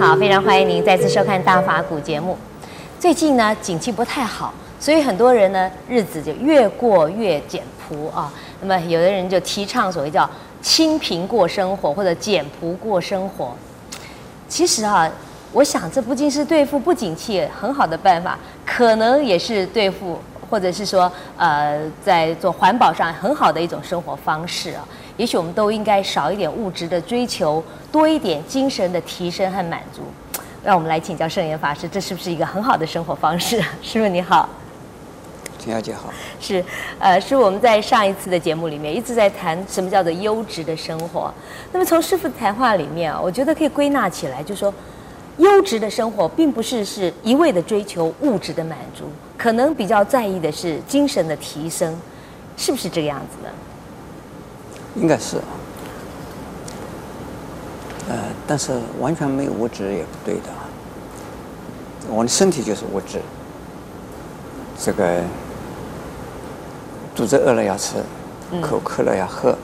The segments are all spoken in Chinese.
好，非常欢迎您再次收看《大法古》节目。最近呢，景气不太好，所以很多人呢，日子就越过越简朴啊。那么，有的人就提倡所谓叫清贫过生活，或者简朴过生活。其实啊，我想这不仅是对付不景气很好的办法，可能也是对付，或者是说，呃，在做环保上很好的一种生活方式啊。也许我们都应该少一点物质的追求，多一点精神的提升和满足。让我们来请教圣严法师，这是不是一个很好的生活方式？师傅你好，陈小姐好。是，呃，师傅我们在上一次的节目里面一直在谈什么叫做优质的生活。那么从师傅的谈话里面啊，我觉得可以归纳起来，就说，优质的生活并不是是一味的追求物质的满足，可能比较在意的是精神的提升，是不是这个样子呢？应该是，呃，但是完全没有物质也不对的。我的身体就是物质，这个肚子饿了要吃，口渴了要喝，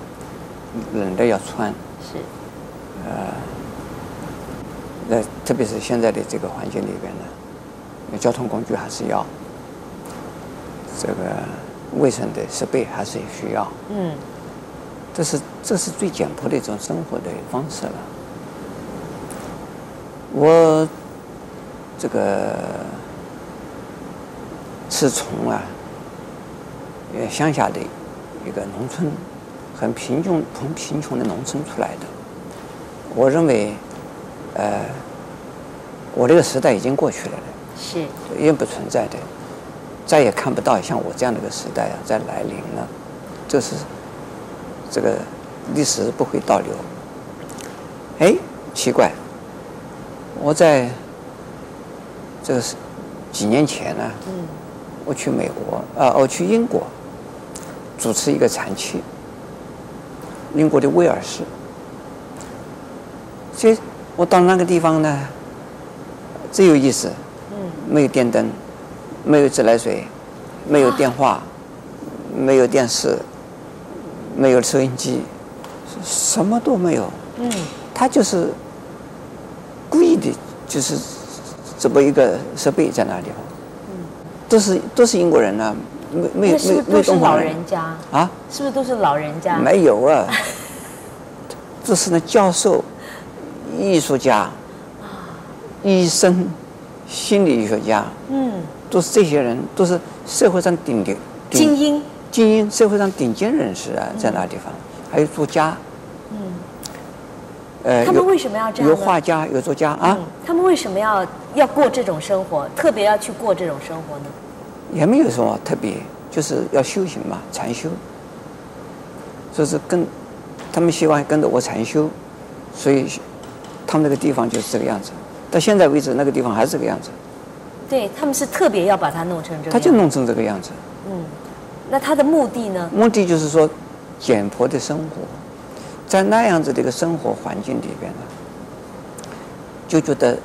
冷的要穿。是。呃，那特别是现在的这个环境里边呢，交通工具还是要，这个卫生的设备还是需要。嗯。这是这是最简朴的一种生活的方式了。我这个是从啊，呃乡下的一个农村，很贫穷、很贫穷的农村出来的。我认为，呃，我这个时代已经过去了，是，已经不存在的，再也看不到像我这样的一个时代啊在来临了，这是。这个历史不会倒流。哎，奇怪，我在这个是几年前呢，我去美国啊，我去英国主持一个禅期，英国的威尔士。所以我到那个地方呢，最有意思，没有电灯，没有自来水，没有电话，没有电视。没有收音机，什么都没有。嗯，他就是故意的，就是这么一个设备在那地方。嗯，都是都是英国人呢，没没没没都是老人家啊？是不是都是老人家？没有啊，这是那教授、艺术家、医生、心理学家。嗯，都是这些人，都是社会上顶的精英。精英社会上顶尖人士啊，在那地方，还有作家，嗯，呃，他们为什么要这样？有画家，有作家啊。他们为什么要要过这种生活？特别要去过这种生活呢？也没有什么特别，就是要修行嘛，禅修。就是跟他们希望跟着我禅修，所以他们那个地方就是这个样子。到现在为止，那个地方还是这个样子。对，他们是特别要把它弄成这样。他就弄成这个样子。嗯。那他的目的呢？目的就是说，简朴的生活，在那样子的一个生活环境里边呢，就觉得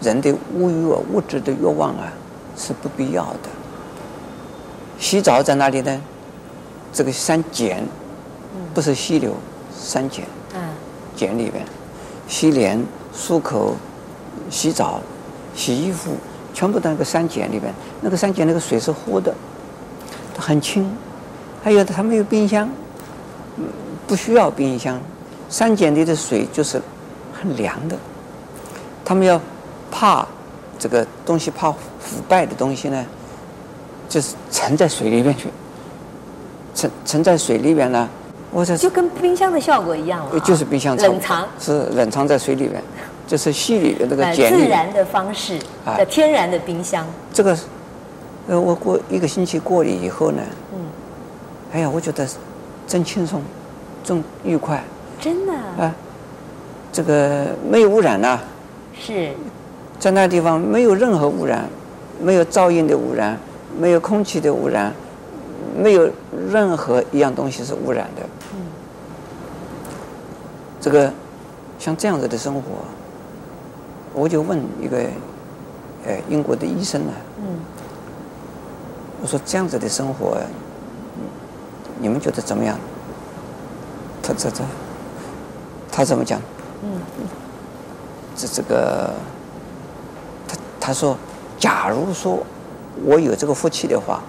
人的物欲啊、物质的欲望啊是不必要的。洗澡在哪里呢？这个山简，不是溪流，山简。嗯。简里边，洗脸、漱口、洗澡、洗衣服，全部在那个山简里边。那个山简那个水是活的。很轻，还有它没有冰箱，不需要冰箱。三简里的水就是很凉的。他们要怕这个东西，怕腐败的东西呢，就是沉在水里面去。沉沉在水里面呢，我这就跟冰箱的效果一样了。就是冰箱冷藏是冷藏在水里面，就是溪里的那个简自然的方式的天然的冰箱。这个。呃，我过一个星期过了以后呢，嗯，哎呀，我觉得真轻松，真愉快，真的啊，这个没有污染呐，是，在那地方没有任何污染，没有噪音的污染，没有空气的污染，没有任何一样东西是污染的，嗯，这个像这样子的生活，我就问一个，呃，英国的医生呢，嗯。我说这样子的生活，你们觉得怎么样？他这这，他怎么讲？嗯，这这个，他他说，假如说我有这个福气的话，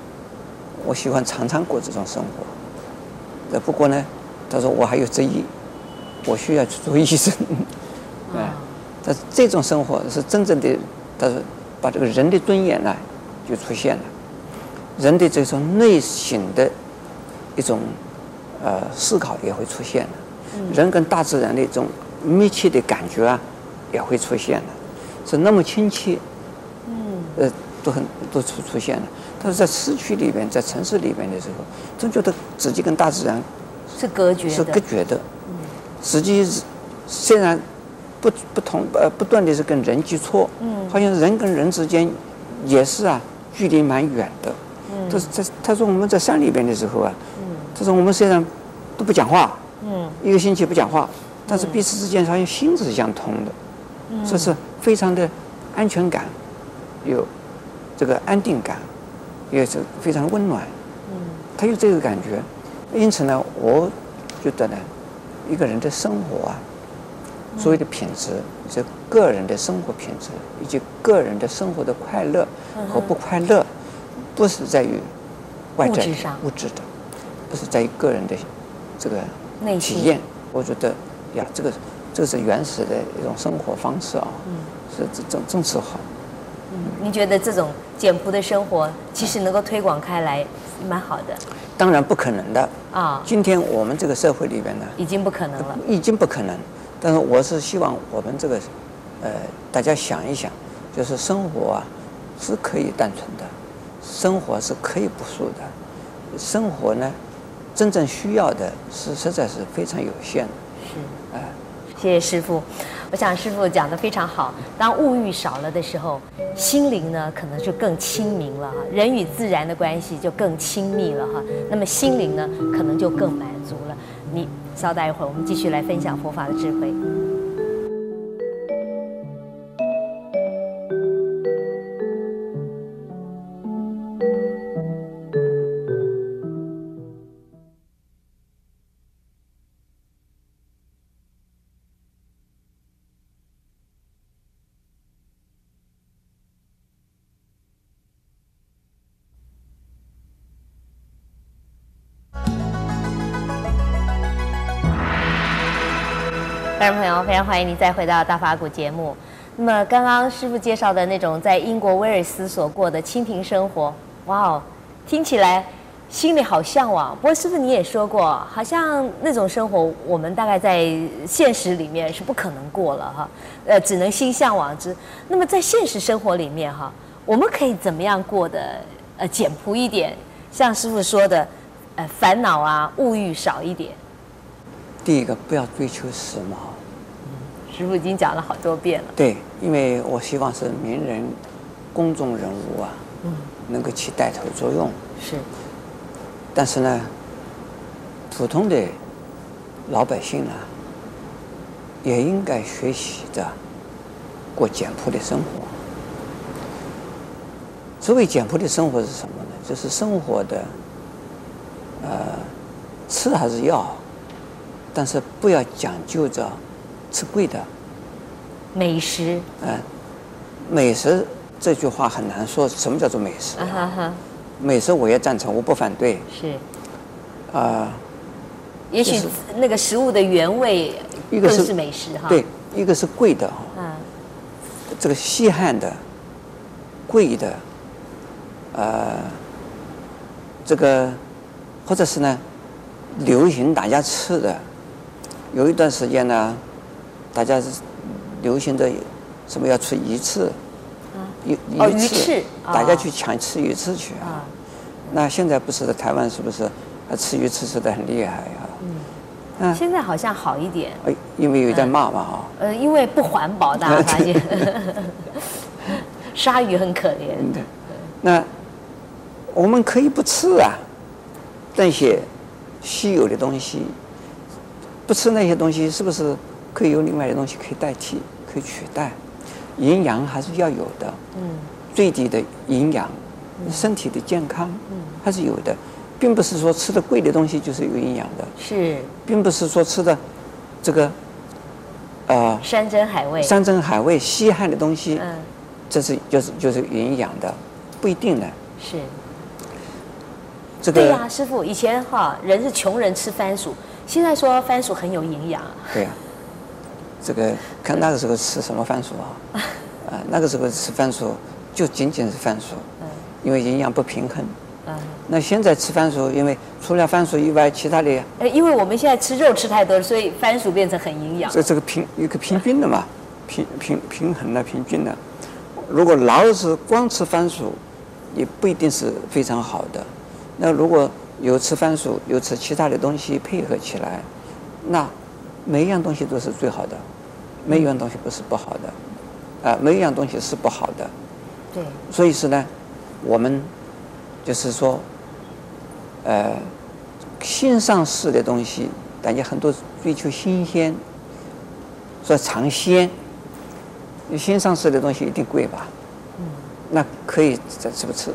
我喜欢常常过这种生活。呃，不过呢，他说我还有职业，我需要去做医生。哎，但是这种生活是真正的，他说把这个人的尊严呢就出现了，人的这种内省的一种呃思考也会出现的，人跟大自然的一种密切的感觉啊也会出现的，是那么亲切，嗯，呃，都很都出出现了。但是在市区里边，在城市里边的时候，总觉得自己跟大自然是隔绝的，是隔绝的。嗯，实际虽然不不同呃不断的是跟人接触，嗯，好像人跟人之间也是啊距离蛮远的。嗯，他在他说我们在山里边的时候啊，嗯，他说我们虽然都不讲话，嗯，一个星期不讲话，但是彼此之间好像心是相通的，嗯，这是非常的安全感，有这个安定感。也是非常温暖，嗯，他有这个感觉，因此呢，我觉得呢，一个人的生活啊，所谓的品质，这个人的生活品质以及个人的生活的快乐和不快乐，不是在于外在物质的，不是在于个人的这个体验。我觉得呀，这个这个是原始的一种生活方式啊，嗯，是正正是好。嗯，您觉得这种简朴的生活其实能够推广开来，蛮好的。当然不可能的啊！今天我们这个社会里边呢，已经不可能了，已经不可能。但是我是希望我们这个，呃，大家想一想，就是生活啊是可以单纯的，生活是可以不素的，生活呢真正需要的是实在是非常有限的。是，啊，谢谢师傅。我想师傅讲的非常好。当物欲少了的时候，心灵呢可能就更清明了哈，人与自然的关系就更亲密了哈。那么心灵呢可能就更满足了。你稍待一会儿，我们继续来分享佛法的智慧。观众朋友，非常欢迎你再回到大法古节目。那么，刚刚师傅介绍的那种在英国威尔斯所过的清贫生活，哇哦，听起来心里好向往。不过，师傅你也说过，好像那种生活我们大概在现实里面是不可能过了哈，呃，只能心向往之。那么，在现实生活里面哈，我们可以怎么样过得呃简朴一点？像师傅说的，呃，烦恼啊，物欲少一点。第一个，不要追求时髦。师傅已经讲了好多遍了。对，因为我希望是名人、公众人物啊，嗯，能够起带头作用。是。但是呢，普通的老百姓啊，也应该学习着过简朴的生活。所谓简朴的生活是什么呢？就是生活的，呃，吃还是要，但是不要讲究着。吃贵的美食，嗯，美食这句话很难说。什么叫做美食？美食我也赞成，我不反对。是，啊，也许那个食物的原味更是美食哈。对，一个是贵的哈，这个稀罕的、贵的，呃，这个或者是呢，流行大家吃的，有一段时间呢。大家是流行的什么要吃鱼翅，鱼鱼翅，大家去抢吃鱼翅去啊。那现在不是在台湾是不是吃鱼翅吃的很厉害啊？嗯，现在好像好一点。哎因为有在骂嘛哈。呃，因为不环保，大家发现。鲨鱼很可怜。对那我们可以不吃啊，那些稀有的东西，不吃那些东西是不是？可以有另外的东西可以代替，可以取代，营养还是要有的。嗯，最低的营养，身体的健康，嗯，还是有的，并不是说吃的贵的东西就是有营养的。是，并不是说吃的这个呃，山珍海味，山珍海味，稀罕的东西，嗯，这是就是就是营养的，不一定的。是。这个对呀、啊，师傅，以前哈人是穷人吃番薯，现在说番薯很有营养。对呀、啊，这个看那个时候吃什么番薯啊？啊，那个时候吃番薯就仅仅是番薯，嗯，因为营养不平衡。嗯，那现在吃番薯，因为除了番薯以外，其他的，呃，因为我们现在吃肉吃太多了，所以番薯变成很营养。这这个平一个平均的嘛，平平平衡的平均的。如果老是光吃番薯，也不一定是非常好的。那如果有吃番薯，有吃其他的东西配合起来，那每一样东西都是最好的，没有一样东西不是不好的，啊，每一样东西是不好的。对。所以是呢，我们就是说，呃，新上市的东西，大家很多追求新鲜，说尝鲜，新上市的东西一定贵吧？嗯。那可以再吃不吃？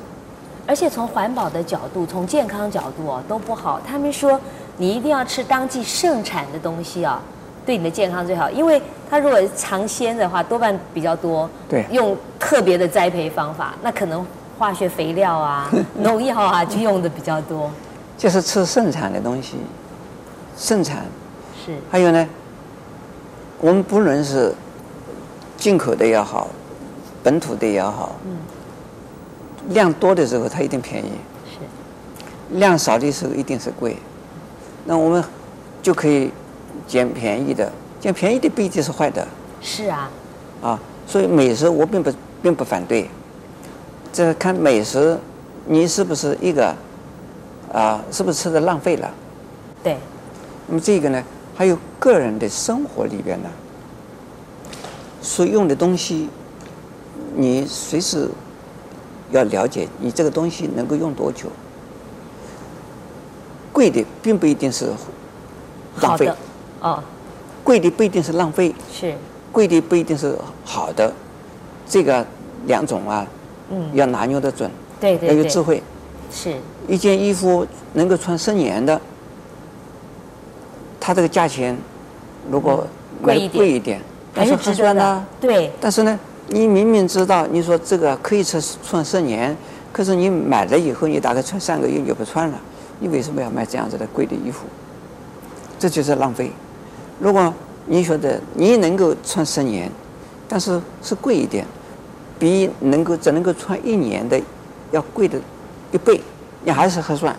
而且从环保的角度，从健康角度哦，都不好。他们说你一定要吃当季盛产的东西啊，对你的健康最好。因为它如果尝鲜的话，多半比较多，对，用特别的栽培方法，那可能化学肥料啊、农药啊就用的比较多。就是吃盛产的东西，盛产是。还有呢，我们不论是进口的也好，本土的也好，嗯。量多的时候它一定便宜，是；量少的时候一定是贵。那我们就可以捡便宜的，捡便宜的不一定是坏的。是啊，啊，所以美食我并不并不反对。这看美食，你是不是一个啊？是不是吃的浪费了？对。那么这个呢，还有个人的生活里边呢，所用的东西，你随时。要了解你这个东西能够用多久，贵的并不一定是浪费，哦，贵的不一定是浪费，是，贵的不一定是好的，这个两种啊，嗯，要拿捏得准，对对，要有智慧，是，一件衣服能够穿十年的，它这个价钱如果贵一点，贵一点，但是值得的，对，但是呢。你明明知道，你说这个可以穿穿十年，可是你买了以后，你大概穿三个月就不穿了，你为什么要买这样子的贵的衣服？这就是浪费。如果你觉得你能够穿十年，但是是贵一点，比能够只能够穿一年的要贵的一倍，你还是合算。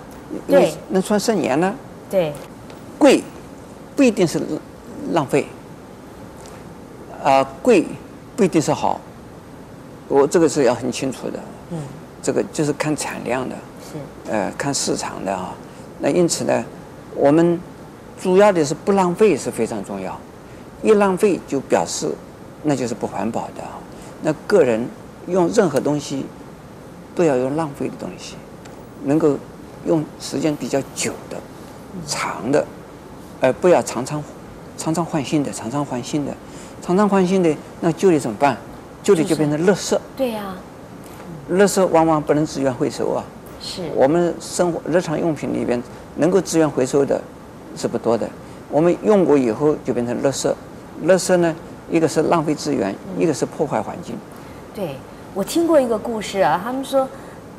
对，能穿十年呢？对，贵不一定是浪费。啊，贵。不一定是好，我这个是要很清楚的。嗯，这个就是看产量的，是呃看市场的啊。那因此呢，我们主要的是不浪费是非常重要。一浪费就表示那就是不环保的。那个人用任何东西都要用浪费的东西，能够用时间比较久的、长的，而不要常常常常换新的、常常换新的。常常换新的，那旧的怎么办？旧的就变成垃圾。对呀，垃圾往往不能资源回收啊。是。我们生活日常用品里边能够资源回收的，是不多的。我们用过以后就变成垃圾。垃圾呢，一个是浪费资源，一个是破坏环境。对，我听过一个故事啊，他们说，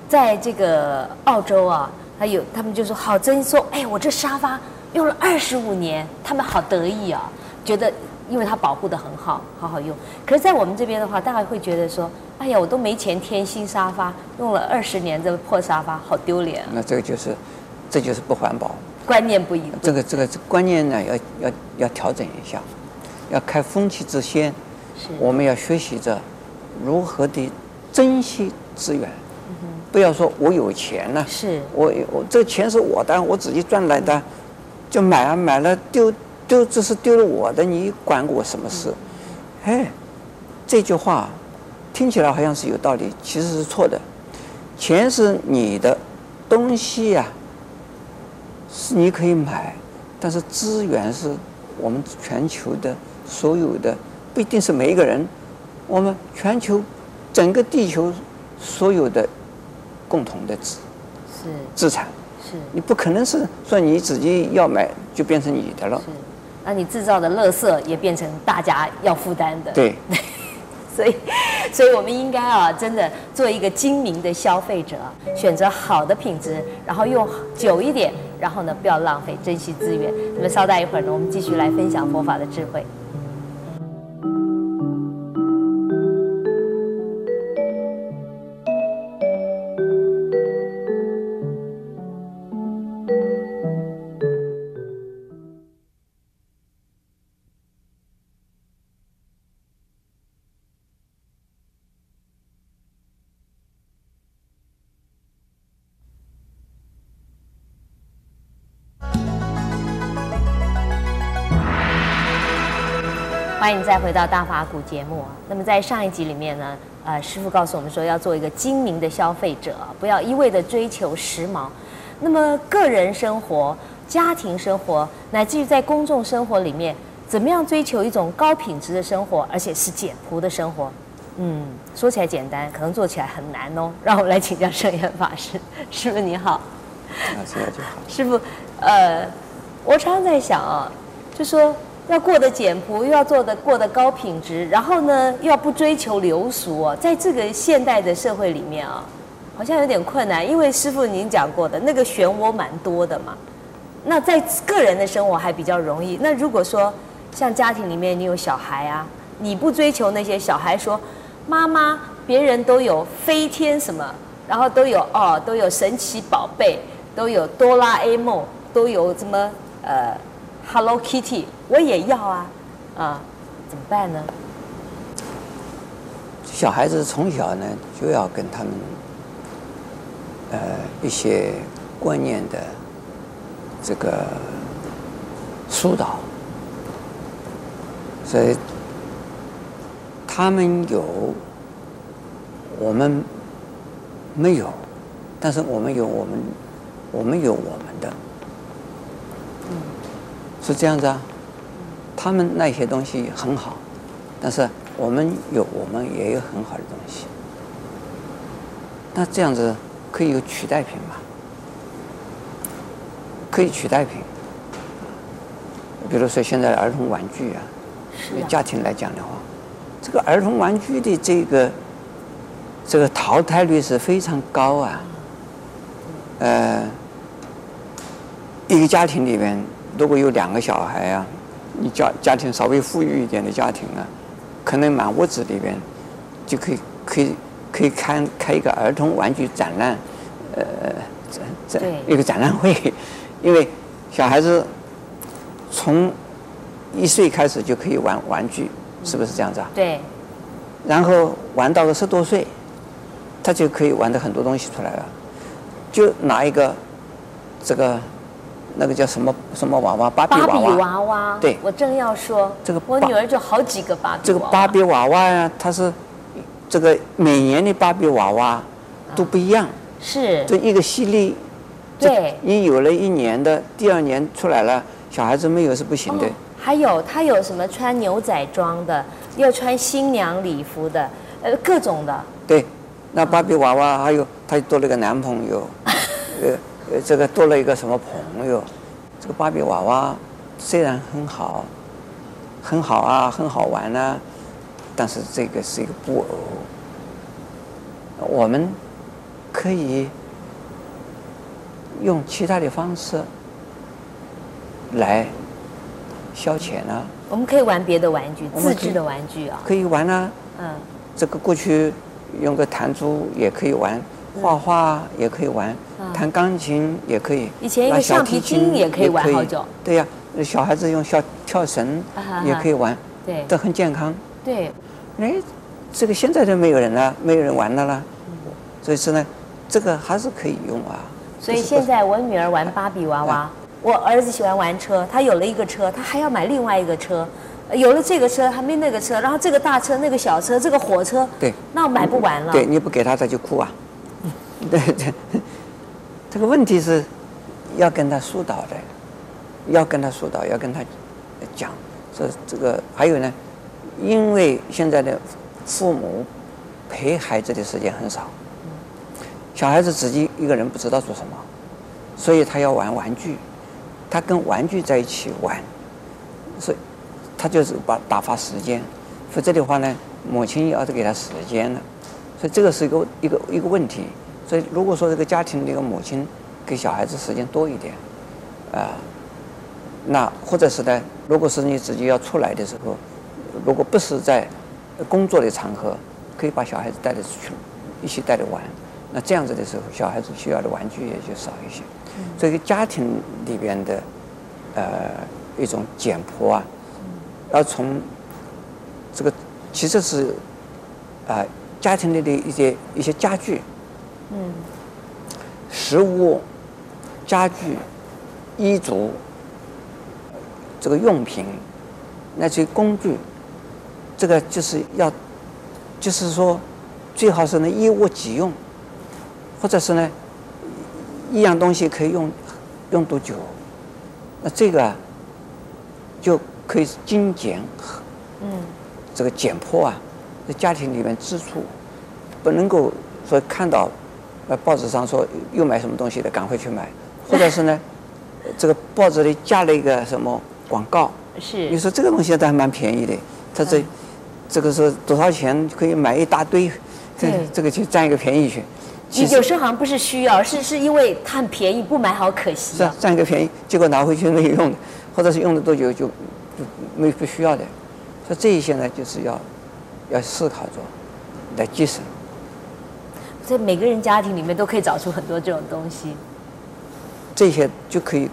在这个澳洲啊，还有他们就说好真说，哎，我这沙发用了二十五年，他们好得意啊，觉得。因为它保护得很好，好好用。可是，在我们这边的话，大家会觉得说：“哎呀，我都没钱添新沙发，用了二十年这个破沙发，好丢脸啊。”那这个就是，这就是不环保。观念不一样。这个这个观念呢，要要要调整一下，要开风气之先。是。我们要学习着如何的珍惜资源，嗯。不要说我有钱了，是我我这个钱是我的，我自己赚来的，就买啊买了丢。丢，这是丢了我的，你管我什么事？哎，这句话听起来好像是有道理，其实是错的。钱是你的东西呀、啊，是你可以买，但是资源是我们全球的所有的，不一定是每一个人，我们全球整个地球所有的共同的资是资产。是你不可能是说你自己要买就变成你的了。那你制造的垃圾也变成大家要负担的。对，所以，所以我们应该啊，真的做一个精明的消费者，选择好的品质，然后用久一点，然后呢，不要浪费，珍惜资源。那么稍待一会儿呢，我们继续来分享佛法的智慧。欢迎再回到大法古节目。那么在上一集里面呢，呃，师傅告诉我们说，要做一个精明的消费者，不要一味的追求时髦。那么个人生活、家庭生活，乃至于在公众生活里面，怎么样追求一种高品质的生活，而且是简朴的生活？嗯，说起来简单，可能做起来很难哦。让我们来请教圣严法师。师傅你好。啊，这样就好。师傅，呃，我常常在想啊，就说。要过得简朴，又要做得过得高品质，然后呢，又要不追求流俗哦，在这个现代的社会里面啊，好像有点困难。因为师傅您讲过的那个漩涡蛮多的嘛。那在个人的生活还比较容易。那如果说像家庭里面你有小孩啊，你不追求那些小孩说，妈妈，别人都有飞天什么，然后都有哦，都有神奇宝贝，都有哆啦 A 梦，都有什么呃。Hello Kitty，我也要啊，啊，怎么办呢？小孩子从小呢就要跟他们，呃，一些观念的这个疏导，所以他们有，我们没有，但是我们有我们，我们有我们的。是这样子啊，他们那些东西很好，但是我们有，我们也有很好的东西。那这样子可以有取代品吗？可以取代品，比如说现在儿童玩具啊，家庭来讲的话，这个儿童玩具的这个这个淘汰率是非常高啊。呃，一个家庭里面。如果有两个小孩啊，你家家庭稍微富裕一点的家庭啊，可能满屋子里边就可以可以可以开开一个儿童玩具展览，呃，展展一个展览会，因为小孩子从一岁开始就可以玩玩具，是不是这样子啊？对。然后玩到了十多岁，他就可以玩的很多东西出来了，就拿一个这个。那个叫什么什么娃娃？芭比娃娃。芭比娃娃。对，我正要说这个，我女儿就好几个芭比娃娃。这个芭比娃娃呀，它是这个每年的芭比娃娃都不一样。是。这一个系列。对。你有了一年的，第二年出来了，小孩子没有是不行的。还有，他有什么穿牛仔装的，又穿新娘礼服的，呃，各种的。对，那芭比娃娃还有，她多了个男朋友，呃。呃，这个多了一个什么朋友？这个芭比娃娃虽然很好，很好啊，很好玩啊，但是这个是一个布偶。我们可以用其他的方式来消遣啊。我们可以玩别的玩具，自制的玩具啊。可以玩啊。嗯。这个过去用个弹珠也可以玩。画画也可以玩，弹钢琴也可以，以前一个橡皮筋也可以玩好久。对呀，小孩子用小跳绳也可以玩，对，都很健康。对，哎，这个现在都没有人了，没有人玩了啦。所以说呢，这个还是可以用啊。所以现在我女儿玩芭比娃娃，我儿子喜欢玩车，他有了一个车，他还要买另外一个车，有了这个车还没那个车，然后这个大车那个小车，这个火车，对，那我买不完了。对，你不给他他就哭啊。对对，这个问题是要跟他疏导的，要跟他疏导，要跟他讲。这这个还有呢，因为现在的父母陪孩子的时间很少，小孩子自己一个人不知道做什么，所以他要玩玩具，他跟玩具在一起玩，所以他就是把打发时间，否则的话呢，母亲要是给他时间了，所以这个是一个一个一个问题。所以如果说这个家庭这个母亲给小孩子时间多一点，啊，那或者是呢，如果是你自己要出来的时候，如果不是在工作的场合，可以把小孩子带着出去，一起带着玩。那这样子的时候，小孩子需要的玩具也就少一些。这个家庭里边的呃一种简朴啊，要从这个其实是啊、呃、家庭里的一些一些家具，嗯，食物、家具、衣着，这个用品，那些工具，这个就是要，就是说，最好是能一物几用，或者是呢，一样东西可以用用多久，那这个啊，就可以精简和嗯，这个简朴啊，在家庭里面支出，不能够说看到，呃，报纸上说又买什么东西的，赶快去买，或者是呢，这个报纸里加了一个什么广告，是，你说这个东西倒还蛮便宜的，它这。这个是多少钱可以买一大堆，这这个去占一个便宜去。你有时候好像不是需要，是是因为它很便宜，不买好可惜。是啊，占一个便宜，结果拿回去没有用的，或者是用了多久就就没不需要的。所以这一些呢，就是要要思考着来节省。所以每个人家庭里面都可以找出很多这种东西。这些就可以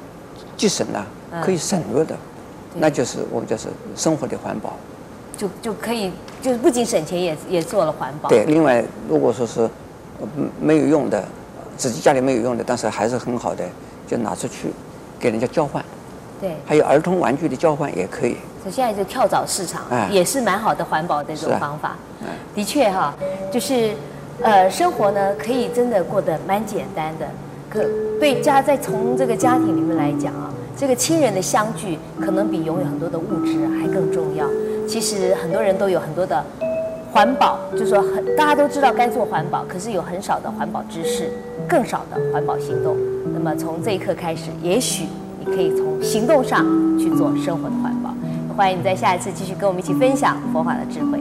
节省了，可以省略的，嗯、那就是我们就是生活的环保。就就可以，就是不仅省钱也，也也做了环保。对，另外如果说是，没有用的，自己家里没有用的，但是还是很好的，就拿出去给人家交换。对。还有儿童玩具的交换也可以。所以现在就跳蚤市场，也是蛮好的环保的一种方法。的确哈，就是呃，生活呢可以真的过得蛮简单的。可对家在从这个家庭里面来讲啊，这个亲人的相聚可能比拥有很多的物质还更重要。其实很多人都有很多的环保，就是说很大家都知道该做环保，可是有很少的环保知识，更少的环保行动。那么从这一刻开始，也许你可以从行动上去做生活的环保。欢迎你在下一次继续跟我们一起分享佛法的智慧。